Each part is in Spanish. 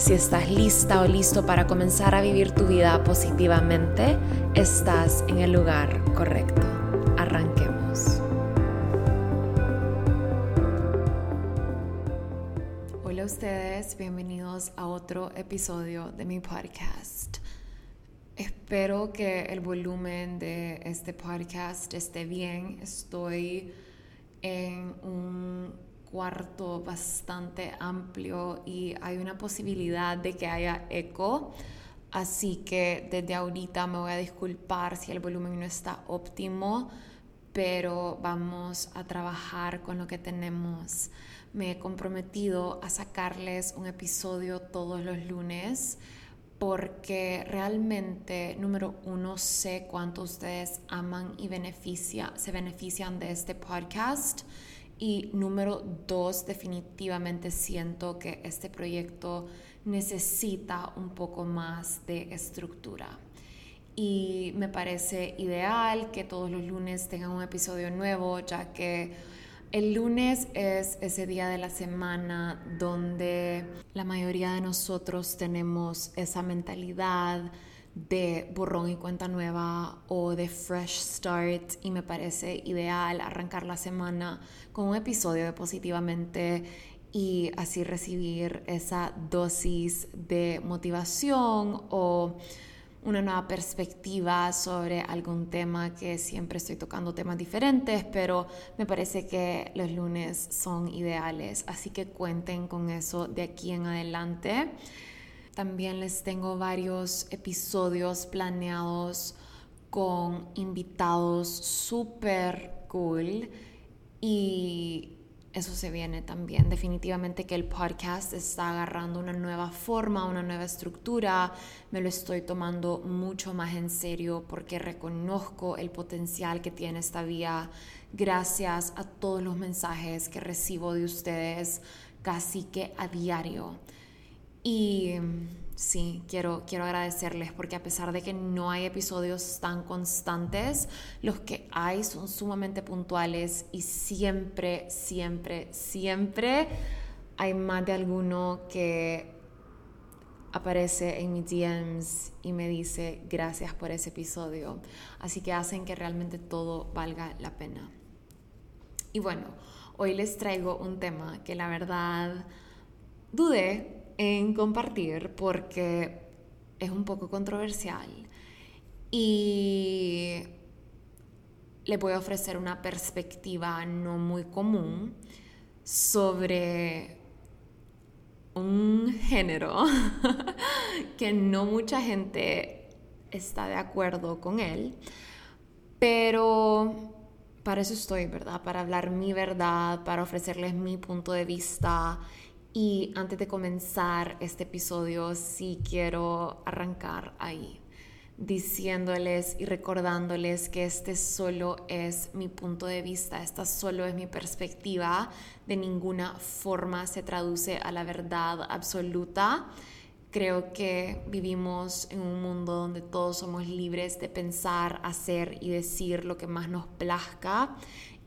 Si estás lista o listo para comenzar a vivir tu vida positivamente, estás en el lugar correcto. Arranquemos. Hola a ustedes, bienvenidos a otro episodio de mi podcast. Espero que el volumen de este podcast esté bien. Estoy en un cuarto bastante amplio y hay una posibilidad de que haya eco. Así que desde ahorita me voy a disculpar si el volumen no está óptimo, pero vamos a trabajar con lo que tenemos. Me he comprometido a sacarles un episodio todos los lunes porque realmente, número uno, sé cuánto ustedes aman y beneficia, se benefician de este podcast. Y número dos, definitivamente siento que este proyecto necesita un poco más de estructura. Y me parece ideal que todos los lunes tengan un episodio nuevo, ya que el lunes es ese día de la semana donde la mayoría de nosotros tenemos esa mentalidad de borrón y cuenta nueva o de fresh start y me parece ideal arrancar la semana con un episodio de positivamente y así recibir esa dosis de motivación o una nueva perspectiva sobre algún tema que siempre estoy tocando temas diferentes, pero me parece que los lunes son ideales, así que cuenten con eso de aquí en adelante. También les tengo varios episodios planeados con invitados súper cool y eso se viene también. Definitivamente que el podcast está agarrando una nueva forma, una nueva estructura. Me lo estoy tomando mucho más en serio porque reconozco el potencial que tiene esta vía gracias a todos los mensajes que recibo de ustedes casi que a diario. Y sí, quiero, quiero agradecerles porque a pesar de que no hay episodios tan constantes, los que hay son sumamente puntuales y siempre, siempre, siempre hay más de alguno que aparece en mis DMs y me dice gracias por ese episodio. Así que hacen que realmente todo valga la pena. Y bueno, hoy les traigo un tema que la verdad dudé en compartir porque es un poco controversial y le voy a ofrecer una perspectiva no muy común sobre un género que no mucha gente está de acuerdo con él, pero para eso estoy, ¿verdad? Para hablar mi verdad, para ofrecerles mi punto de vista y antes de comenzar este episodio, sí quiero arrancar ahí, diciéndoles y recordándoles que este solo es mi punto de vista, esta solo es mi perspectiva, de ninguna forma se traduce a la verdad absoluta. Creo que vivimos en un mundo donde todos somos libres de pensar, hacer y decir lo que más nos plazca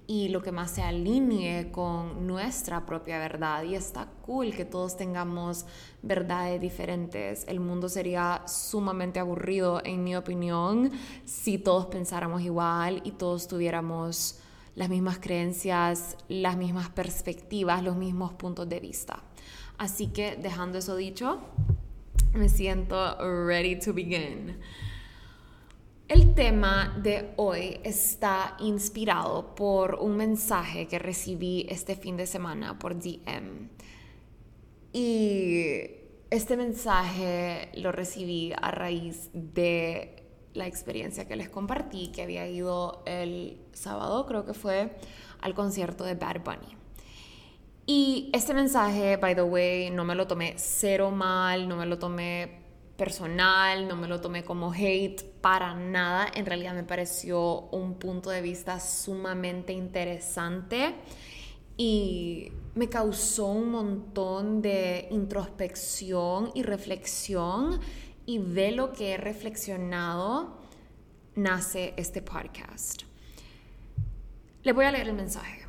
y lo que más se alinee con nuestra propia verdad. Y está cool que todos tengamos verdades diferentes. El mundo sería sumamente aburrido, en mi opinión, si todos pensáramos igual y todos tuviéramos las mismas creencias, las mismas perspectivas, los mismos puntos de vista. Así que dejando eso dicho, me siento ready to begin. El tema de hoy está inspirado por un mensaje que recibí este fin de semana por DM. Y este mensaje lo recibí a raíz de la experiencia que les compartí, que había ido el sábado, creo que fue, al concierto de Bad Bunny. Y este mensaje, by the way, no me lo tomé cero mal, no me lo tomé personal, no me lo tomé como hate para nada. En realidad me pareció un punto de vista sumamente interesante y me causó un montón de introspección y reflexión y de lo que he reflexionado nace este podcast. Le voy a leer el mensaje.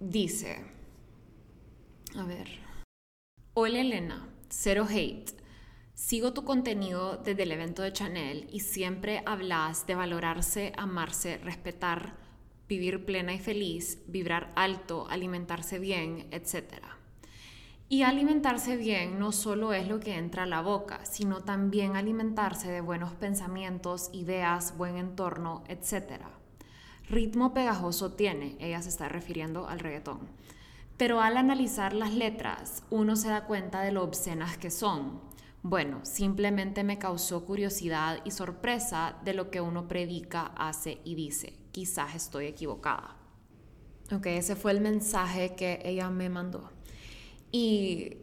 Dice, a ver, hola Elena, cero hate. Sigo tu contenido desde el evento de Chanel y siempre hablas de valorarse, amarse, respetar, vivir plena y feliz, vibrar alto, alimentarse bien, etc. Y alimentarse bien no solo es lo que entra a la boca, sino también alimentarse de buenos pensamientos, ideas, buen entorno, etc. Ritmo pegajoso tiene, ella se está refiriendo al reggaetón. Pero al analizar las letras, uno se da cuenta de lo obscenas que son. Bueno, simplemente me causó curiosidad y sorpresa de lo que uno predica, hace y dice. Quizás estoy equivocada. Ok, ese fue el mensaje que ella me mandó. Y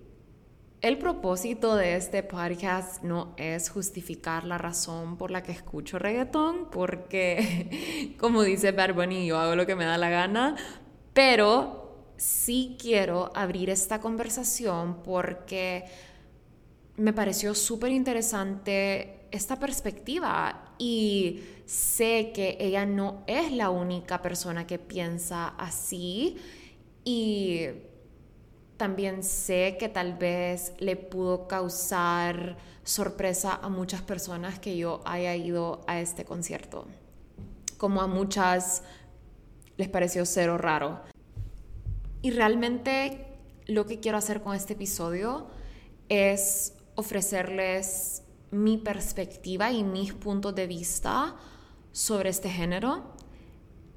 el propósito de este podcast no es justificar la razón por la que escucho reggaetón, porque como dice Bad yo hago lo que me da la gana, pero sí quiero abrir esta conversación porque me pareció súper interesante esta perspectiva y sé que ella no es la única persona que piensa así y también sé que tal vez le pudo causar sorpresa a muchas personas que yo haya ido a este concierto. Como a muchas les pareció cero raro. Y realmente lo que quiero hacer con este episodio es ofrecerles mi perspectiva y mis puntos de vista sobre este género,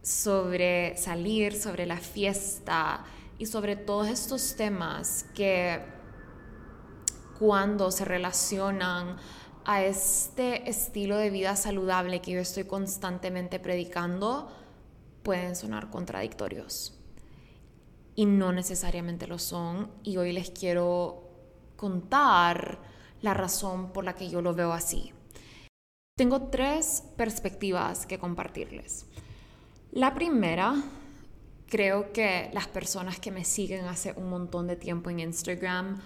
sobre salir, sobre la fiesta y sobre todos estos temas que cuando se relacionan a este estilo de vida saludable que yo estoy constantemente predicando, pueden sonar contradictorios. Y no necesariamente lo son. Y hoy les quiero contar la razón por la que yo lo veo así. Tengo tres perspectivas que compartirles. La primera, creo que las personas que me siguen hace un montón de tiempo en Instagram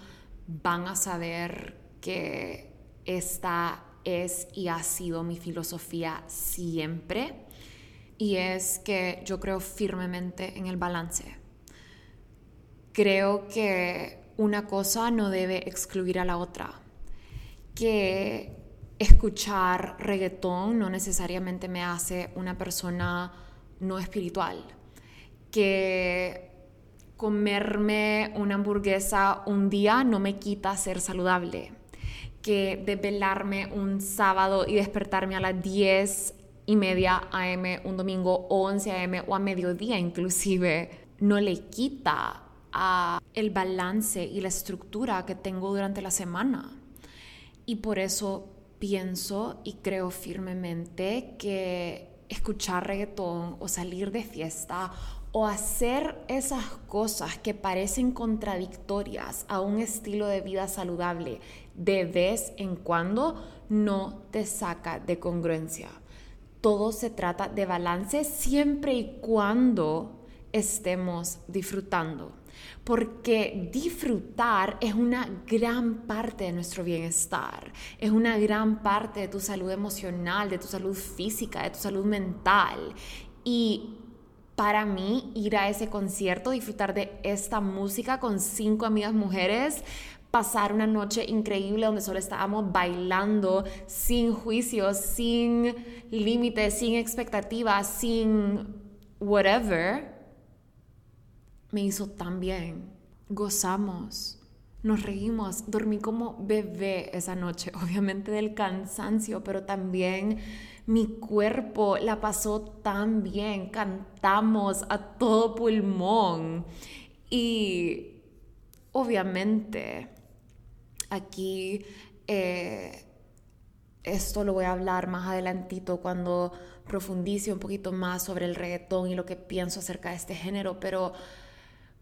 van a saber que esta es y ha sido mi filosofía siempre. Y es que yo creo firmemente en el balance. Creo que una cosa no debe excluir a la otra. Que escuchar reggaetón no necesariamente me hace una persona no espiritual. Que comerme una hamburguesa un día no me quita ser saludable. Que desvelarme un sábado y despertarme a las 10 y media AM un domingo o 11 AM o a mediodía inclusive no le quita a el balance y la estructura que tengo durante la semana. Y por eso pienso y creo firmemente que escuchar reggaetón o salir de fiesta o hacer esas cosas que parecen contradictorias a un estilo de vida saludable de vez en cuando no te saca de congruencia. Todo se trata de balance siempre y cuando estemos disfrutando porque disfrutar es una gran parte de nuestro bienestar, es una gran parte de tu salud emocional, de tu salud física, de tu salud mental. Y para mí ir a ese concierto, disfrutar de esta música con cinco amigas mujeres, pasar una noche increíble donde solo estábamos bailando sin juicios, sin límites, sin expectativas, sin whatever me hizo tan bien. Gozamos, nos reímos, dormí como bebé esa noche, obviamente del cansancio, pero también mi cuerpo la pasó tan bien, cantamos a todo pulmón y obviamente aquí eh, esto lo voy a hablar más adelantito cuando profundice un poquito más sobre el reggaetón y lo que pienso acerca de este género, pero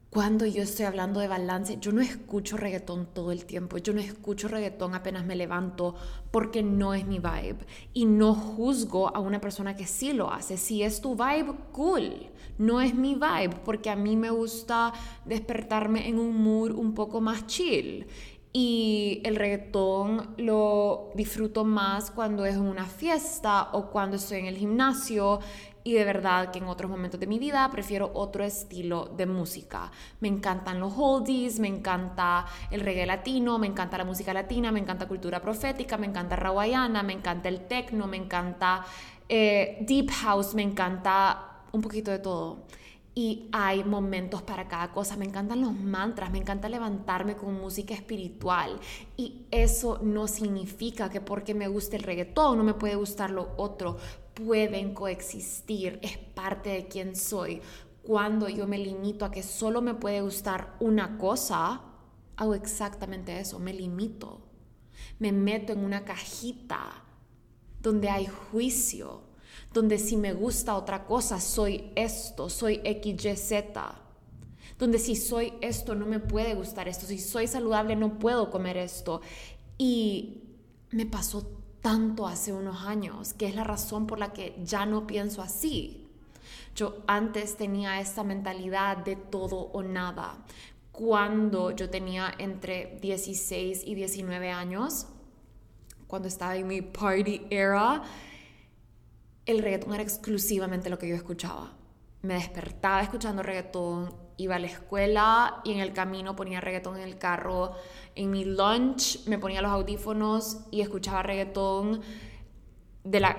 cuando yo estoy hablando de balance, yo no escucho reggaetón todo el tiempo, yo no escucho reggaetón apenas me levanto porque no es mi vibe y no juzgo a una persona que sí lo hace. Si es tu vibe, cool. No es mi vibe porque a mí me gusta despertarme en un mood un poco más chill y el reggaetón lo disfruto más cuando es en una fiesta o cuando estoy en el gimnasio y de verdad que en otros momentos de mi vida prefiero otro estilo de música. Me encantan los oldies, me encanta el reggae latino, me encanta la música latina, me encanta cultura profética, me encanta rawaiana, me encanta el techno, me encanta eh, deep house, me encanta un poquito de todo. Y hay momentos para cada cosa. Me encantan los mantras, me encanta levantarme con música espiritual. Y eso no significa que porque me guste el reggaetón no me puede gustar lo otro pueden coexistir, es parte de quien soy. Cuando yo me limito a que solo me puede gustar una cosa, hago exactamente eso, me limito. Me meto en una cajita donde hay juicio, donde si me gusta otra cosa soy esto, soy XYZ. Donde si soy esto no me puede gustar esto, si soy saludable no puedo comer esto. Y me pasó tanto hace unos años, que es la razón por la que ya no pienso así. Yo antes tenía esta mentalidad de todo o nada. Cuando yo tenía entre 16 y 19 años, cuando estaba en mi party era, el reggaetón era exclusivamente lo que yo escuchaba. Me despertaba escuchando reggaetón, iba a la escuela y en el camino ponía reggaetón en el carro. En mi lunch me ponía los audífonos y escuchaba reggaetón.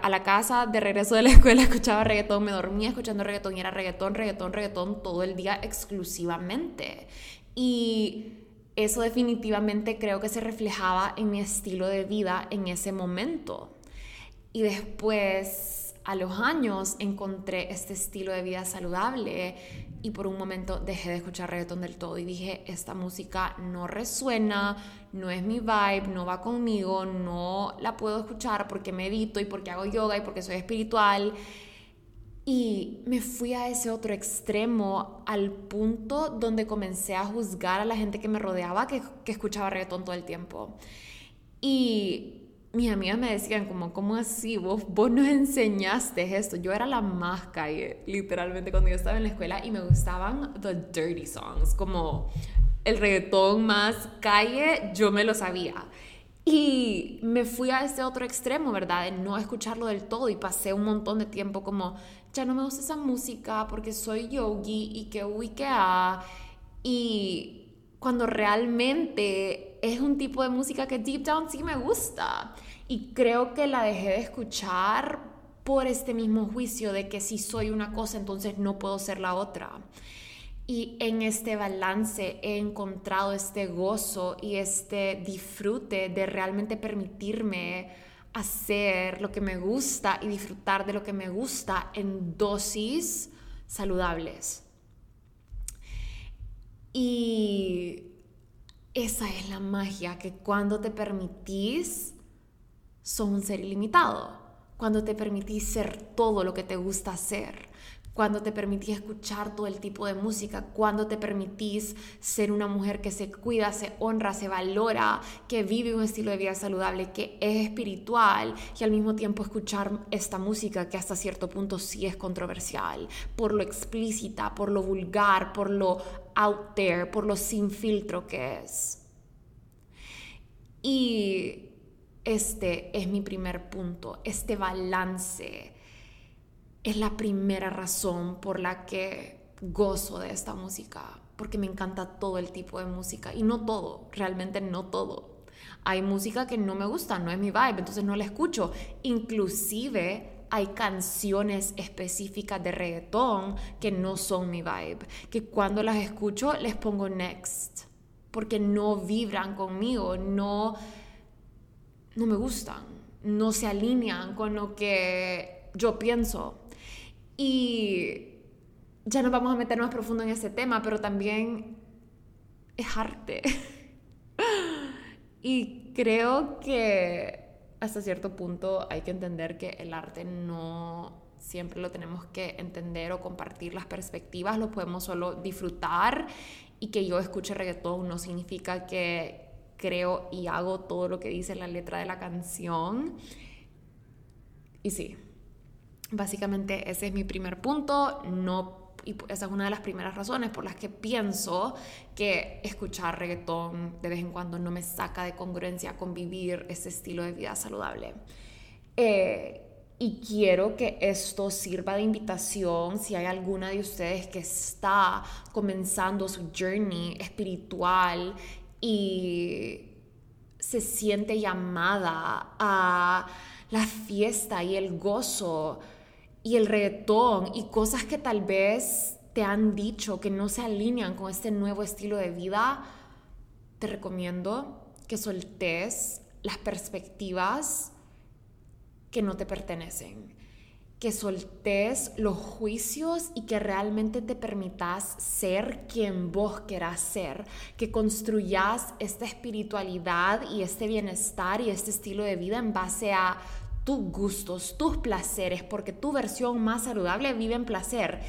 A la casa, de regreso de la escuela, escuchaba reggaetón, me dormía escuchando reggaetón y era reggaetón, reggaetón, reggaetón todo el día exclusivamente. Y eso definitivamente creo que se reflejaba en mi estilo de vida en ese momento. Y después, a los años, encontré este estilo de vida saludable y por un momento dejé de escuchar reggaetón del todo y dije, esta música no resuena, no es mi vibe, no va conmigo, no la puedo escuchar porque medito y porque hago yoga y porque soy espiritual. Y me fui a ese otro extremo al punto donde comencé a juzgar a la gente que me rodeaba que, escuchaba reggaetón todo el tiempo. Y mis amigas me decían como, ¿cómo así? Vos, vos nos enseñaste esto. Yo era la más calle, literalmente, cuando yo estaba en la escuela y me gustaban the dirty songs, como el reggaetón más calle, yo me lo sabía. Y me fui a ese otro extremo, ¿verdad? De no escucharlo del todo y pasé un montón de tiempo como, ya no me gusta esa música porque soy yogi y que uy, que ah. Y cuando realmente es un tipo de música que deep down sí me gusta. Y creo que la dejé de escuchar por este mismo juicio de que si soy una cosa, entonces no puedo ser la otra. Y en este balance he encontrado este gozo y este disfrute de realmente permitirme hacer lo que me gusta y disfrutar de lo que me gusta en dosis saludables. Y esa es la magia, que cuando te permitís, sos un ser ilimitado. Cuando te permitís ser todo lo que te gusta hacer cuando te permitís escuchar todo el tipo de música, cuando te permitís ser una mujer que se cuida, se honra, se valora, que vive un estilo de vida saludable, que es espiritual y al mismo tiempo escuchar esta música que hasta cierto punto sí es controversial, por lo explícita, por lo vulgar, por lo out there, por lo sin filtro que es. Y este es mi primer punto, este balance es la primera razón por la que gozo de esta música, porque me encanta todo el tipo de música y no todo, realmente no todo. Hay música que no me gusta, no es mi vibe, entonces no la escucho. Inclusive hay canciones específicas de reggaetón que no son mi vibe, que cuando las escucho les pongo next, porque no vibran conmigo, no, no me gustan, no se alinean con lo que yo pienso. Y ya nos vamos a meter más profundo en ese tema, pero también es arte. y creo que hasta cierto punto hay que entender que el arte no siempre lo tenemos que entender o compartir las perspectivas, lo podemos solo disfrutar y que yo escuche reggaetón no significa que creo y hago todo lo que dice la letra de la canción. Y sí, básicamente ese es mi primer punto, no y esa es una de las primeras razones por las que pienso que escuchar reggaetón de vez en cuando no me saca de congruencia con vivir ese estilo de vida saludable. Eh, y quiero que esto sirva de invitación si hay alguna de ustedes que está comenzando su journey espiritual y se siente llamada a la fiesta y el gozo y el reggaetón y cosas que tal vez te han dicho que no se alinean con este nuevo estilo de vida, te recomiendo que soltes las perspectivas que no te pertenecen, que soltes los juicios y que realmente te permitas ser quien vos querás ser, que construyas esta espiritualidad y este bienestar y este estilo de vida en base a tus gustos, tus placeres, porque tu versión más saludable vive en placer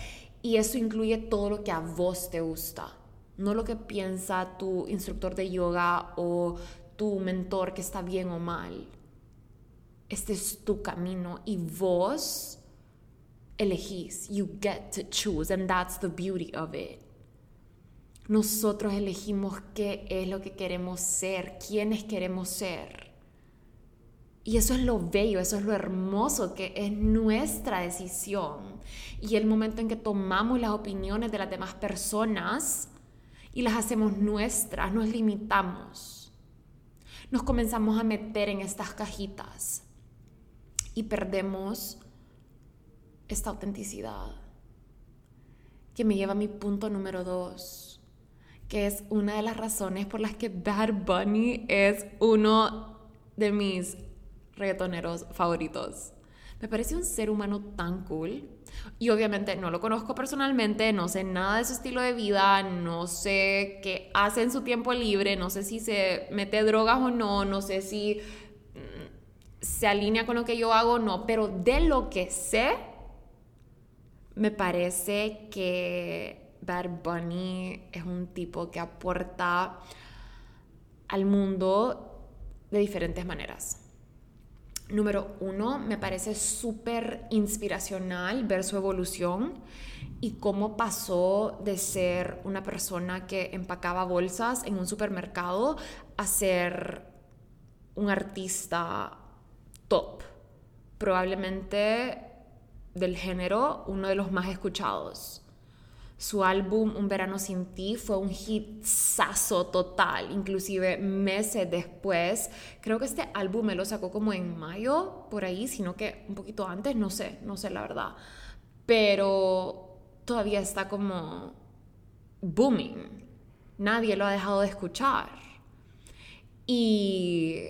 y eso incluye todo lo que a vos te gusta, no lo que piensa tu instructor de yoga o tu mentor que está bien o mal este es tu camino y vos elegís. You get to choose and that's the beauty of it. Nosotros elegimos qué es lo que queremos ser, quiénes queremos ser. Y eso es lo bello, eso es lo hermoso, que es nuestra decisión. Y el momento en que tomamos las opiniones de las demás personas y las hacemos nuestras, nos limitamos. Nos comenzamos a meter en estas cajitas y perdemos esta autenticidad. Que me lleva a mi punto número dos, que es una de las razones por las que Bad Bunny es uno de mis reggaetoneros favoritos. Me parece un ser humano tan cool. Y obviamente no lo conozco personalmente, no sé nada de su estilo de vida, no sé qué hace en su tiempo libre, no sé si se mete drogas o no, no sé si se alinea con lo que yo hago, no, pero de lo que sé, me parece que Bad Bunny es un tipo que aporta al mundo de diferentes maneras. Número uno, me parece súper inspiracional ver su evolución y cómo pasó de ser una persona que empacaba bolsas en un supermercado a ser un artista top, probablemente del género uno de los más escuchados. Su álbum Un verano sin ti fue un hitsazo total, inclusive meses después. Creo que este álbum me lo sacó como en mayo, por ahí, sino que un poquito antes, no sé, no sé la verdad. Pero todavía está como booming. Nadie lo ha dejado de escuchar. Y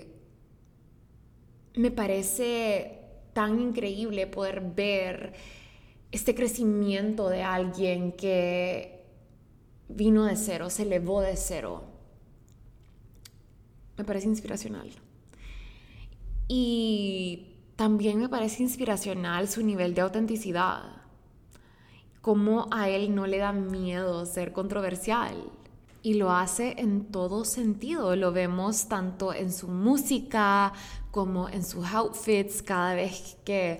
me parece tan increíble poder ver este crecimiento de alguien que vino de cero, se elevó de cero. Me parece inspiracional. Y también me parece inspiracional su nivel de autenticidad. Cómo a él no le da miedo ser controversial y lo hace en todo sentido. Lo vemos tanto en su música como en sus outfits cada vez que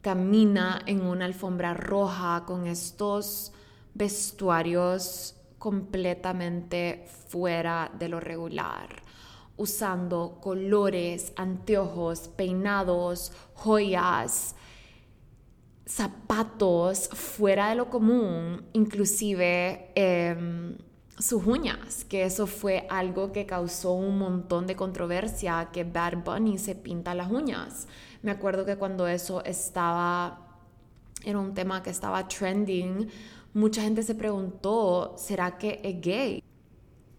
camina en una alfombra roja con estos vestuarios completamente fuera de lo regular, usando colores, anteojos, peinados, joyas, zapatos fuera de lo común, inclusive... Em, sus uñas, que eso fue algo que causó un montón de controversia, que Bad Bunny se pinta las uñas. Me acuerdo que cuando eso estaba, era un tema que estaba trending, mucha gente se preguntó, ¿será que es gay?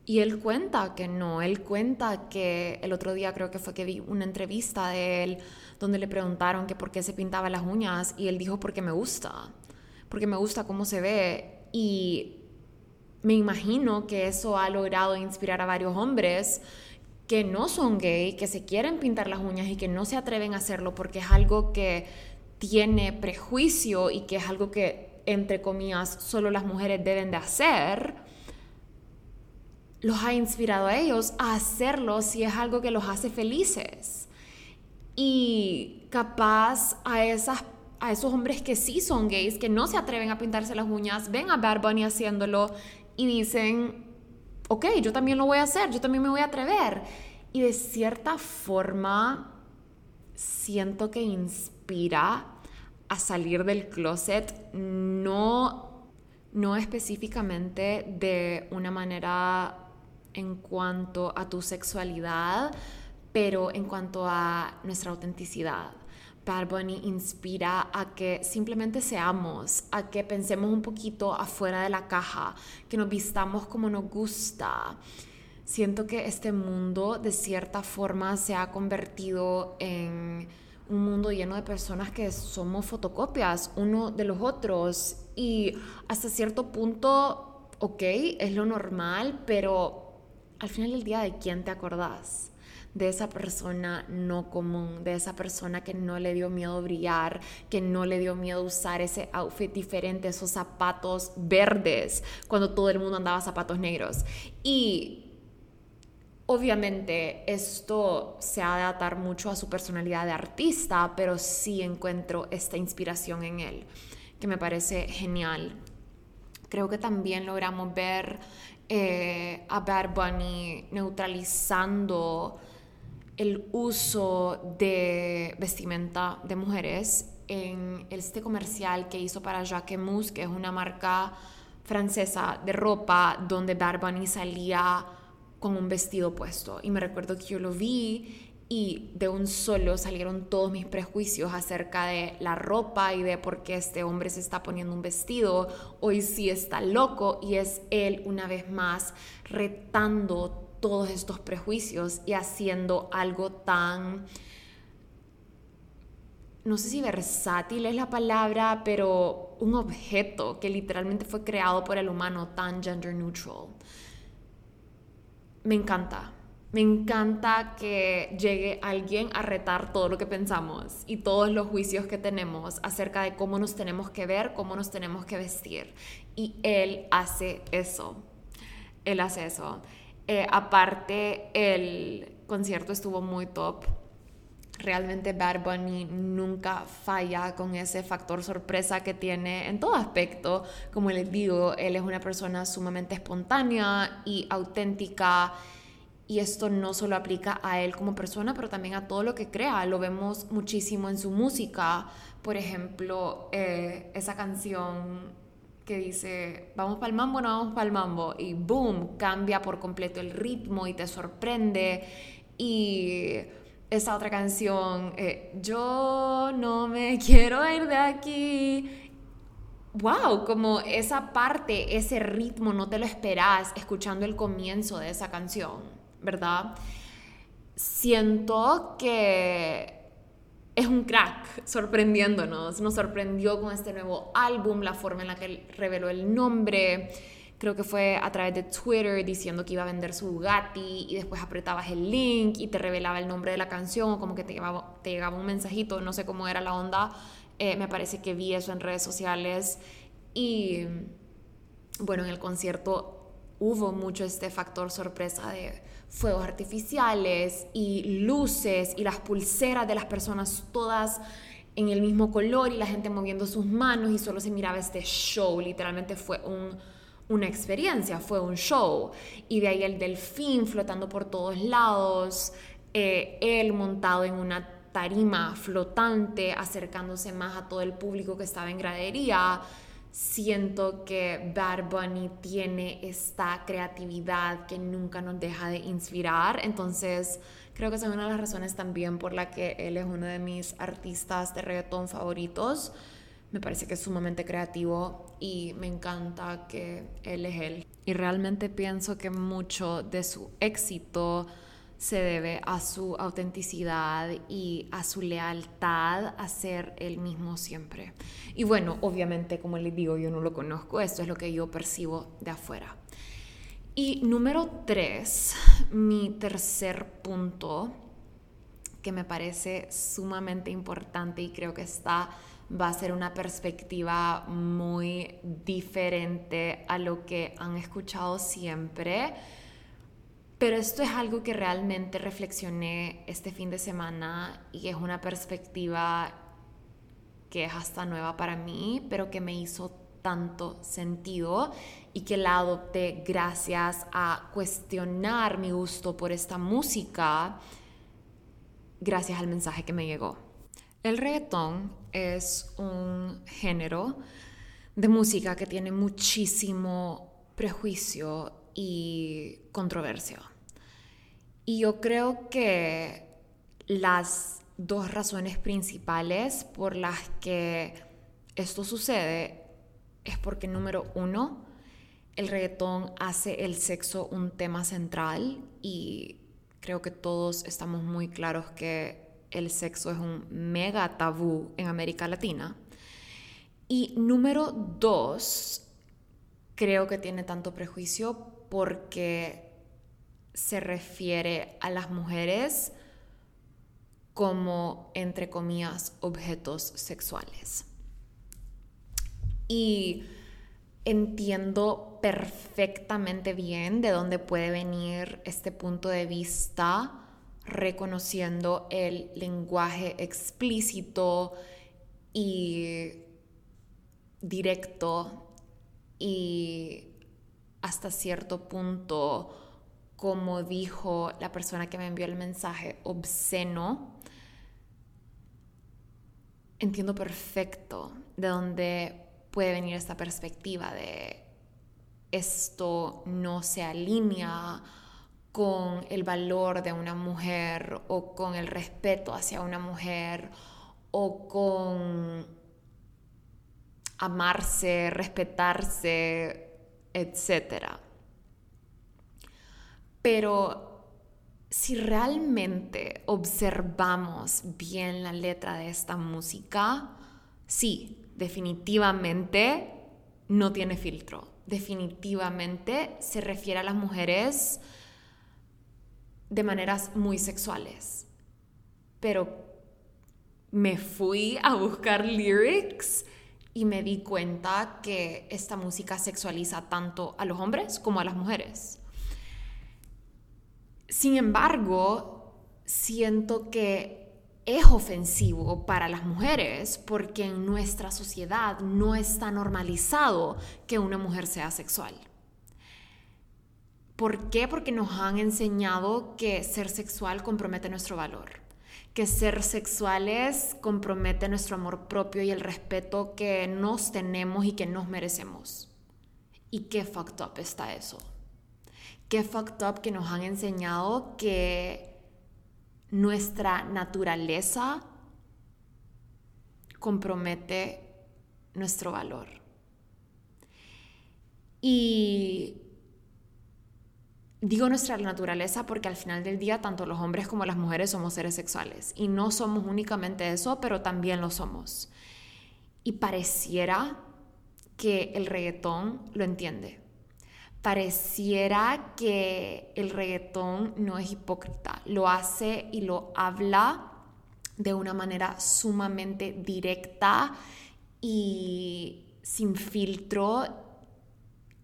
Y él cuenta que no, él cuenta que el otro día creo que fue que vi una entrevista de él donde le preguntaron que por qué se pintaba las uñas y él dijo porque me gusta, porque me gusta cómo se ve y me imagino que eso ha logrado inspirar a varios hombres que no son gay, que se quieren pintar las uñas y que no se atreven a hacerlo porque es algo que tiene prejuicio y que es algo que, entre comillas, solo las mujeres deben de hacer, los ha inspirado a ellos a hacerlo si es algo que los hace felices. Y capaz a, esas, a esos hombres que sí son gays, que no se atreven a pintarse las uñas, ven a Bad Bunny haciéndolo y dicen, ok, yo también lo voy a hacer, yo también me voy a atrever. Y de cierta forma siento que inspira a salir del closet, no, no específicamente de una manera en cuanto a tu sexualidad, pero en cuanto a nuestra autenticidad. Bad inspira a que simplemente seamos, a que pensemos un poquito afuera de la caja, que nos vistamos como nos gusta. Siento que este mundo de cierta forma se ha convertido en un mundo lleno de personas que somos fotocopias uno de los otros y hasta cierto punto, ok, es lo normal, pero al final del día, ¿de quién te acordás? De esa persona no común, de esa persona que no le dio miedo brillar, que no le dio miedo usar ese outfit diferente, esos zapatos verdes, cuando todo el mundo andaba zapatos negros. Y Obviamente esto se ha de atar mucho a su personalidad de artista, pero sí encuentro esta inspiración en él, que me parece genial. Creo que también logramos ver eh, a Bad Bunny neutralizando el uso de vestimenta de mujeres en este comercial que hizo para Jacquemus, que es una marca francesa de ropa donde Bad Bunny salía con un vestido puesto. Y me recuerdo que yo lo vi y de un solo salieron todos mis prejuicios acerca de la ropa y de por qué este hombre se está poniendo un vestido. Hoy sí está loco y es él una vez más retando todos estos prejuicios y haciendo algo tan, no sé si versátil es la palabra, pero un objeto que literalmente fue creado por el humano tan gender neutral. Me encanta. Me encanta que llegue alguien a retar todo lo que pensamos y todos los juicios que tenemos acerca de cómo nos tenemos que ver, cómo nos tenemos que vestir. Y él hace eso. Él hace eso. Eh, aparte, el concierto estuvo muy top. Realmente Bad Bunny nunca falla con ese factor sorpresa que tiene en todo aspecto. Como les digo, él es una persona sumamente espontánea y auténtica. Y esto no solo aplica a él como persona, pero también a todo lo que crea. Lo vemos muchísimo en su música. Por ejemplo, eh, esa canción que dice, vamos para el mambo, no vamos para el mambo, y boom, cambia por completo el ritmo y te sorprende. Y esa otra canción, eh, yo no me quiero ir de aquí. Wow, como esa parte, ese ritmo, no te lo esperas escuchando el comienzo de esa canción, ¿verdad? Siento que es un crack sorprendiéndonos. Nos sorprendió con este nuevo álbum, la forma en la que reveló el nombre. Creo que fue a través de Twitter diciendo que iba a vender su Bugatti y después apretabas el link y te revelaba el nombre de la canción o como que te llegaba, te un mensajito, no sé cómo era la onda. Eh, me parece que vi eso en redes sociales y bueno, en el concierto hubo mucho este factor sorpresa de fuegos artificiales y luces y las pulseras de las personas todas en el mismo color y la gente moviendo sus manos y solo se miraba este show, literalmente fue una experiencia, fue un show. Y de ahí el delfín flotando por todos lados, eh, él montado en una tarima flotante, acercándose más a todo el público que estaba en gradería siento que Bad Bunny tiene esta creatividad que nunca nos deja de inspirar. Entonces, creo que es una de las razones también por la que él es uno de mis artistas de reggaetón favoritos. Me parece que es sumamente creativo y me encanta que él es él. Y realmente pienso que mucho de su éxito se debe a su autenticidad y a su lealtad a ser el mismo siempre. Y bueno, obviamente, como les digo, yo no lo conozco, esto es lo que yo percibo de afuera. Y número tres, mi tercer punto, que me parece sumamente importante y creo que esta va a ser una perspectiva muy diferente a lo que han escuchado siempre. Pero esto es algo que realmente reflexioné este fin de semana y es una perspectiva que es hasta nueva para mí, pero que me hizo tanto sentido y que la adopté gracias a cuestionar mi gusto por esta música, gracias al mensaje que me llegó. El reggaetón es un género de música que tiene muchísimo prejuicio y controversia. Y yo creo que las dos razones principales por las que esto sucede es porque número uno, el reggaetón hace el sexo un tema central y creo que todos estamos muy claros que el sexo es un mega tabú en América Latina. Y número dos, creo que tiene tanto prejuicio porque se refiere a las mujeres como, entre comillas, objetos sexuales. Y entiendo perfectamente bien de dónde puede venir este punto de vista, reconociendo el lenguaje explícito y directo y hasta cierto punto, como dijo la persona que me envió el mensaje, obsceno. Entiendo perfecto de dónde puede venir esta perspectiva de esto no se alinea con el valor de una mujer o con el respeto hacia una mujer o con amarse, respetarse, etc. Pero si realmente observamos bien la letra de esta música, sí, definitivamente no tiene filtro. Definitivamente se refiere a las mujeres de maneras muy sexuales. Pero me fui a buscar lyrics y me di cuenta que esta música sexualiza tanto a los hombres como a las mujeres. Sin embargo, siento que es ofensivo para las mujeres porque en nuestra sociedad no está normalizado que una mujer sea sexual. ¿Por qué? Porque nos han enseñado que ser sexual compromete nuestro valor que ser sexuales compromete nuestro amor propio y el respeto que nos tenemos y que nos merecemos. ¿Y qué fucked up está eso? Qué fucked up que nos han enseñado que nuestra naturaleza compromete nuestro valor. Y Digo nuestra naturaleza porque al final del día tanto los hombres como las mujeres somos seres sexuales y no somos únicamente eso, pero también lo somos. Y pareciera que el reggaetón lo entiende. Pareciera que el reggaetón no es hipócrita, lo hace y lo habla de una manera sumamente directa y sin filtro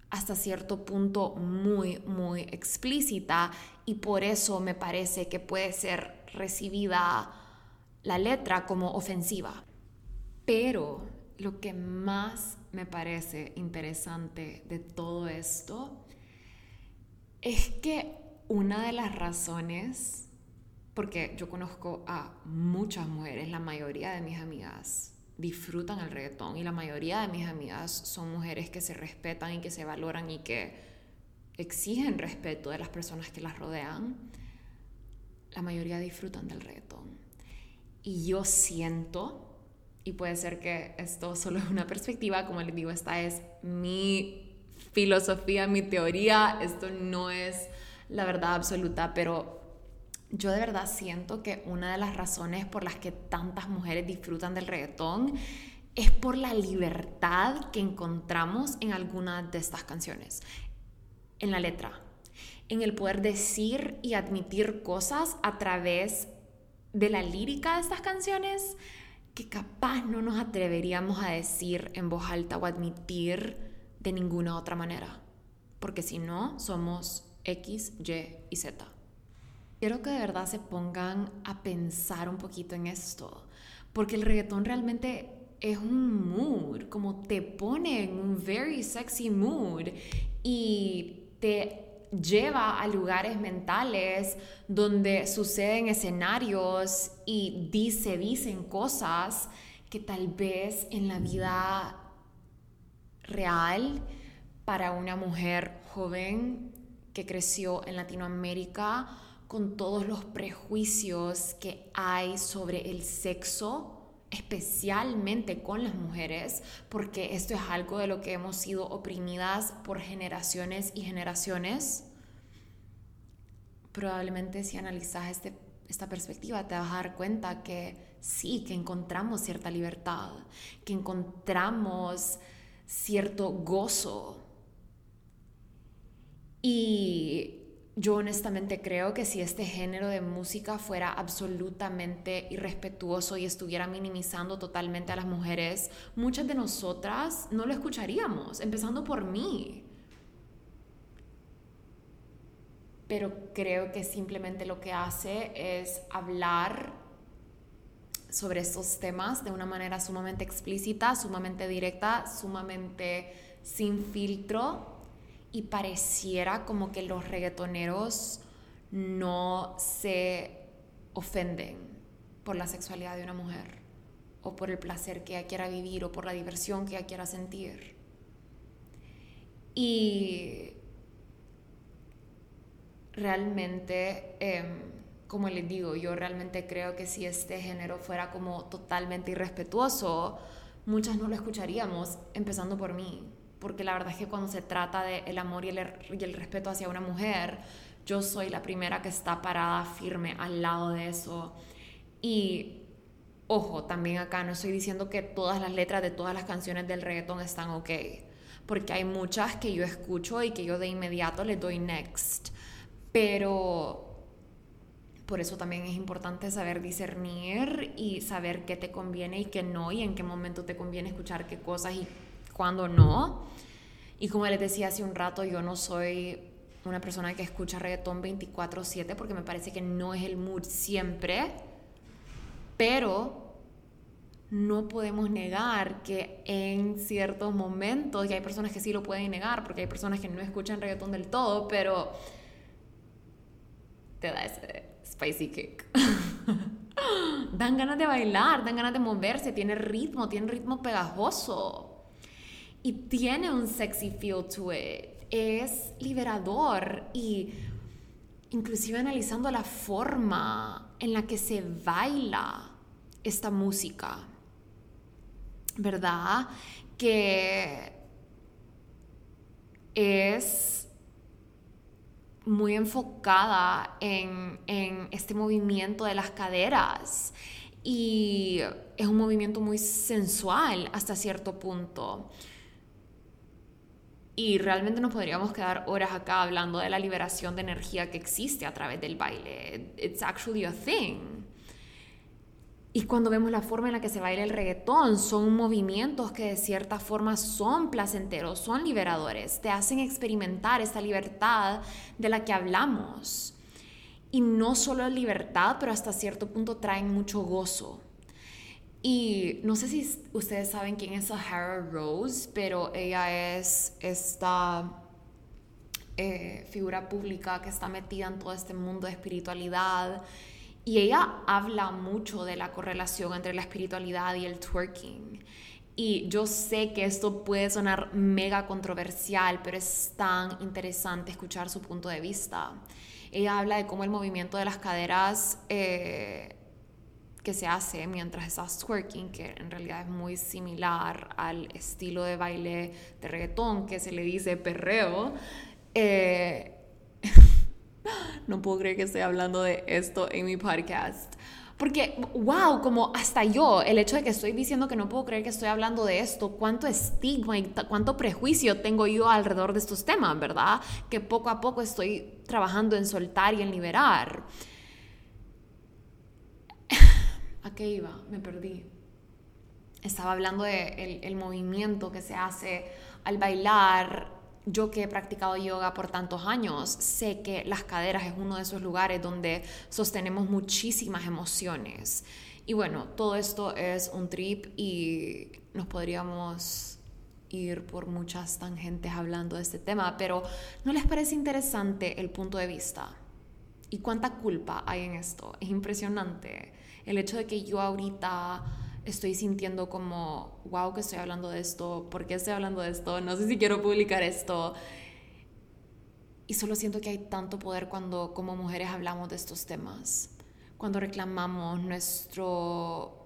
hasta cierto punto muy, muy explícita y por eso me parece que puede ser recibida la letra como ofensiva. Pero lo que más me parece interesante de todo esto es que una de las razones, porque yo conozco a muchas mujeres, la mayoría de mis amigas disfrutan el reggaetón y la mayoría de mis amigas son mujeres que se respetan y que se valoran y que exigen respeto de las personas que las rodean, la mayoría disfrutan del reggaetón. Y yo siento, y puede ser que esto solo es una perspectiva, como les digo, esta es mi filosofía, mi teoría, esto no es la verdad absoluta, pero yo de verdad siento que una de las razones por las que tantas mujeres disfrutan del reggaetón es por la libertad que encontramos en algunas de estas canciones, en la letra, en el poder decir y admitir cosas a través de la lírica de estas canciones que capaz no nos atreveríamos a decir en voz alta o admitir de ninguna otra manera. Porque si no, somos X, Y y Z. Quiero que de verdad se pongan a pensar un poquito en esto. Porque el reggaetón realmente es un mood, como te pone en un very sexy mood y te lleva a lugares mentales donde suceden escenarios y dice, dicen cosas que tal vez en la vida real para una mujer joven que creció en Latinoamérica con todos los prejuicios que hay sobre el sexo, especialmente con las mujeres, porque esto es algo de lo que hemos sido oprimidas por generaciones y generaciones. Probablemente si analizas este, esta perspectiva te vas a dar cuenta que sí, que encontramos cierta libertad, que encontramos cierto gozo. Y yo honestamente creo que si este género de música fuera absolutamente irrespetuoso y estuviera minimizando totalmente a las mujeres, muchas de nosotras no lo escucharíamos, empezando por mí. Pero creo que simplemente lo que hace es hablar sobre estos temas de una manera sumamente explícita, sumamente directa, sumamente sin filtro y pareciera como que los reggaetoneros no se ofenden por la sexualidad de una mujer o por el placer que ella quiera vivir o por la diversión que ella quiera sentir. Y realmente, em, como les digo, yo realmente creo que si este género fuera como totalmente irrespetuoso, muchas no lo escucharíamos, empezando por mí porque la verdad es que cuando se trata del amor y el, y el respeto hacia una mujer, yo soy la primera que está parada firme al lado de eso. Y ojo, también acá no estoy diciendo que todas las letras de todas las canciones del reggaetón están ok, porque hay muchas que yo escucho y que yo de inmediato le doy next. Pero por eso también es importante saber discernir y saber qué te conviene y qué no, y en qué momento te conviene escuchar qué cosas y cuándo no. Y como les decía hace un rato, yo no soy una persona que escucha reggaetón 24/7 porque me parece que no es el mood siempre, pero no podemos negar que en ciertos momentos, y hay personas que sí lo pueden negar porque hay personas que no escuchan reggaetón del todo, pero te da ese spicy kick. dan ganas de bailar, dan ganas de moverse, tiene ritmo, tiene ritmo pegajoso y tiene un sexy feel to it. Es liberador y inclusive analizando la forma en la que se baila esta música, ¿verdad? Que es muy enfocada en, en, este movimiento de las caderas y es un movimiento muy sensual hasta cierto punto. Y realmente nos podríamos quedar horas acá hablando de la liberación de energía que existe a través del baile. It's actually a thing. Y cuando vemos la forma en la que se baila el reggaetón, son movimientos que de cierta forma son placenteros, son liberadores, te hacen experimentar esta libertad de la que hablamos. Y no solo libertad, pero hasta cierto punto traen mucho gozo. Y no sé si ustedes saben quién es Sahara Rose, pero ella es esta eh, figura pública que está metida en todo este mundo de espiritualidad. Y ella habla mucho de la correlación entre la espiritualidad y el twerking. Y yo sé que esto puede sonar mega controversial, pero es tan interesante escuchar su punto de vista. Ella habla de cómo el movimiento de las caderas eh, que se hace mientras estás twerking, que en realidad es muy similar al estilo de baile de reggaetón que se le dice perreo. Eh, no puedo creer que esté hablando de esto en mi podcast. Porque, wow, como hasta yo, el hecho de que estoy diciendo que no puedo creer que estoy hablando de esto, cuánto estigma y cuánto prejuicio tengo yo alrededor de estos temas, ¿verdad? Que poco a poco estoy trabajando en soltar y en liberar. ¿A qué iba? Me perdí. Estaba hablando de el movimiento que se hace al bailar, yo que he practicado yoga por tantos años, sé que las caderas es uno de esos lugares donde sostenemos muchísimas emociones. Y bueno, todo esto es un trip y nos podríamos ir por muchas tangentes hablando de este tema, pero ¿no les parece interesante el punto de vista? ¿Y cuánta culpa hay en esto? Es impresionante. El hecho de que yo ahorita estoy sintiendo como, wow, que estoy hablando de esto, ¿por qué estoy hablando de esto? No sé si quiero publicar esto. Y solo siento que hay tanto poder cuando como mujeres hablamos de estos temas, cuando reclamamos nuestro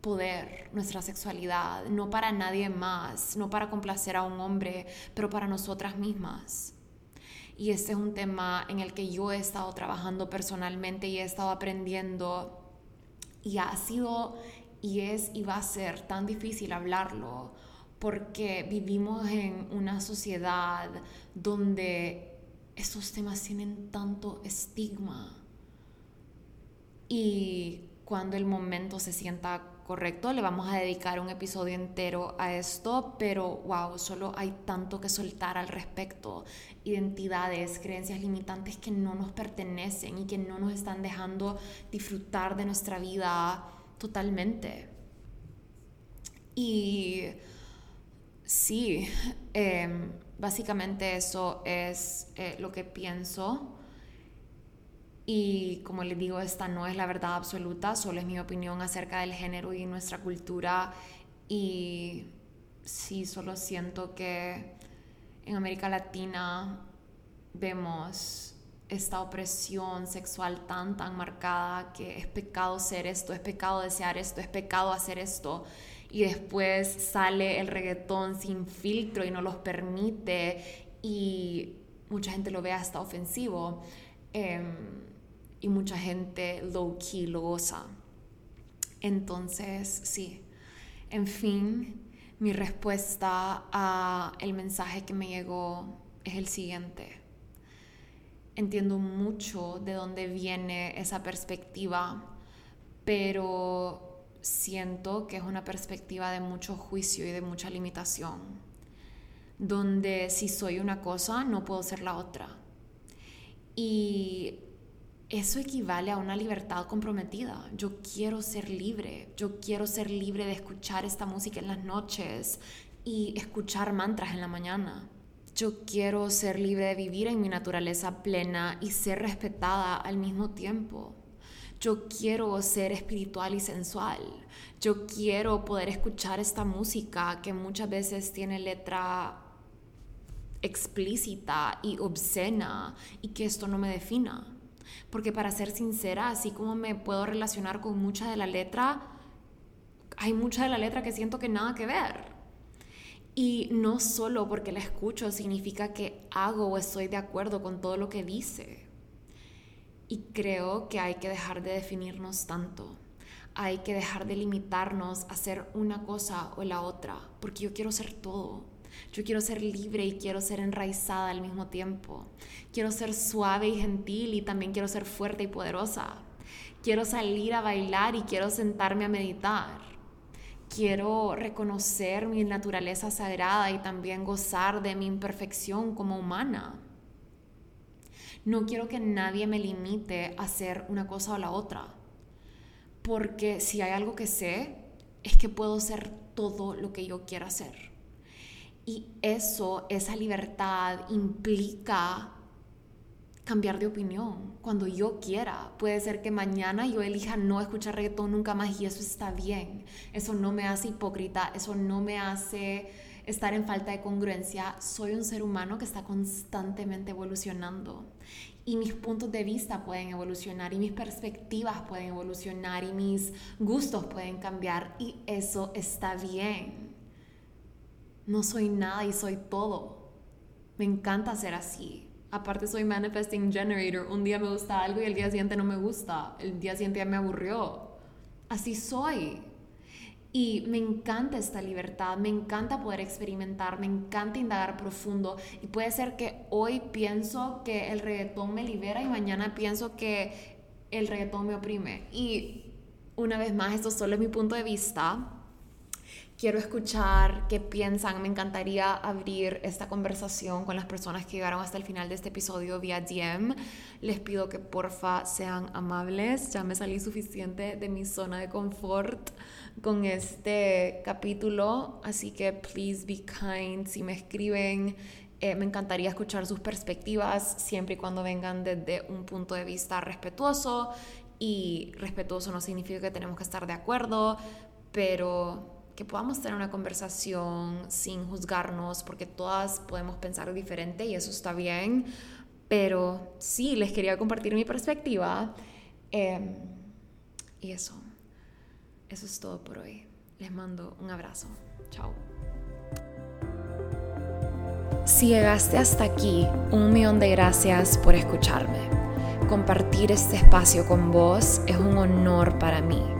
poder, nuestra sexualidad, no para nadie más, no para complacer a un hombre, pero para nosotras mismas. Y este es un tema en el que yo he estado trabajando personalmente y he estado aprendiendo y ha sido y es y va a ser tan difícil hablarlo porque vivimos en una sociedad donde estos temas tienen tanto estigma. Y cuando el momento se sienta correcto le vamos a dedicar un episodio entero a esto, pero wow, solo hay tanto que soltar al respecto, identidades, creencias limitantes que no nos pertenecen y que no nos están dejando disfrutar de nuestra vida totalmente. Y sí, em, básicamente eso es eh, lo que pienso. Y como les digo, esta no es la verdad absoluta, solo es mi opinión acerca del género y nuestra cultura. Y sí, solo siento que en América Latina vemos esta opresión sexual tan, tan marcada que es pecado ser esto, es pecado desear esto, es pecado hacer esto. Y después sale el reggaetón sin filtro y no los permite y mucha gente lo ve hasta ofensivo em, y mucha gente low key lo goza. Entonces, sí, en fin, mi respuesta a el mensaje que me llegó es el siguiente entiendo mucho de dónde viene esa perspectiva, pero siento que es una perspectiva de mucho juicio y de mucha limitación, donde si soy una cosa no puedo ser la otra. Y eso equivale a una libertad comprometida. Yo quiero ser libre, yo quiero ser libre de escuchar esta música en las noches y escuchar mantras en la mañana. Yo quiero ser libre de vivir en mi naturaleza plena y ser respetada al mismo tiempo. Yo quiero ser espiritual y sensual. Yo quiero poder escuchar esta música que muchas veces tiene letra explícita y obscena y que esto no me defina. Porque para ser sincera, así como me puedo relacionar con mucha de la letra, hay mucha de la letra que siento que nada que ver. Y no solo porque la escucho significa que hago o estoy de acuerdo con todo lo que dice. Y creo que hay que dejar de definirnos tanto. Hay que dejar de limitarnos a ser una cosa o la otra, porque yo quiero ser todo. Yo quiero ser libre y quiero ser enraizada al mismo tiempo. Quiero ser suave y gentil y también quiero ser fuerte y poderosa. Quiero salir a bailar y quiero sentarme a meditar quiero reconocer mi naturaleza sagrada y también gozar de mi imperfección como humana. No quiero que nadie me limite a hacer una cosa o la otra, porque si hay algo que sé, es que puedo ser todo lo que yo quiera hacer. Y eso, esa libertad implica cambiar de opinión cuando yo quiera. Puede ser que mañana yo elija no escuchar reggaetón nunca más y eso está bien. Eso no me hace hipócrita, eso no me hace estar en falta de congruencia. Soy un ser humano que está constantemente evolucionando y mis puntos de vista pueden evolucionar y mis perspectivas pueden evolucionar y mis gustos pueden cambiar y eso está bien. No soy nada y soy todo. Me encanta ser así. Aparte soy manifesting generator. Un día me gusta algo y el día siguiente no me gusta. El día siguiente ya me aburrió. Así soy. Y me encanta esta libertad, me encanta poder experimentar, me encanta indagar profundo. Y puede ser que hoy pienso que el reggaetón me libera y mañana pienso que el reggaetón me oprime. Y Una vez más, esto solo es mi punto de vista Quiero escuchar qué piensan. Me encantaría abrir esta conversación con las personas que llegaron hasta el final de este episodio vía DM. Les pido que porfa sean amables. Ya me salí suficiente de mi zona de confort con este capítulo. Así que please be kind. Si me escriben, eh, me encantaría escuchar sus perspectivas siempre y cuando vengan desde un punto de vista respetuoso. Y respetuoso no significa que tenemos que estar de acuerdo, pero que podamos tener una conversación sin juzgarnos, porque todas podemos pensar diferente y eso está bien, pero sí, les quería compartir mi perspectiva. Em, y eso, eso es todo por hoy. Les mando un abrazo. Chao. Si llegaste hasta aquí, un millón de gracias por escucharme. Compartir este espacio con vos es un honor para mí